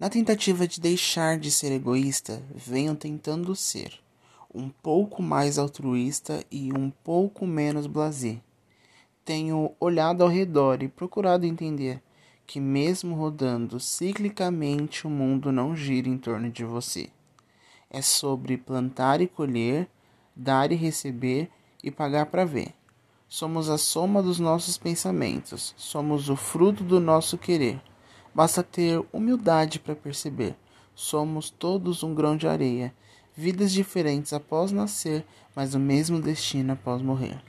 Na tentativa de deixar de ser egoísta, venho tentando ser um pouco mais altruísta e um pouco menos blasé. Tenho olhado ao redor e procurado entender que, mesmo rodando ciclicamente, o mundo não gira em torno de você. É sobre plantar e colher, dar e receber e pagar para ver. Somos a soma dos nossos pensamentos, somos o fruto do nosso querer. Basta ter humildade para perceber. Somos todos um grão de areia, vidas diferentes após nascer, mas o mesmo destino após morrer.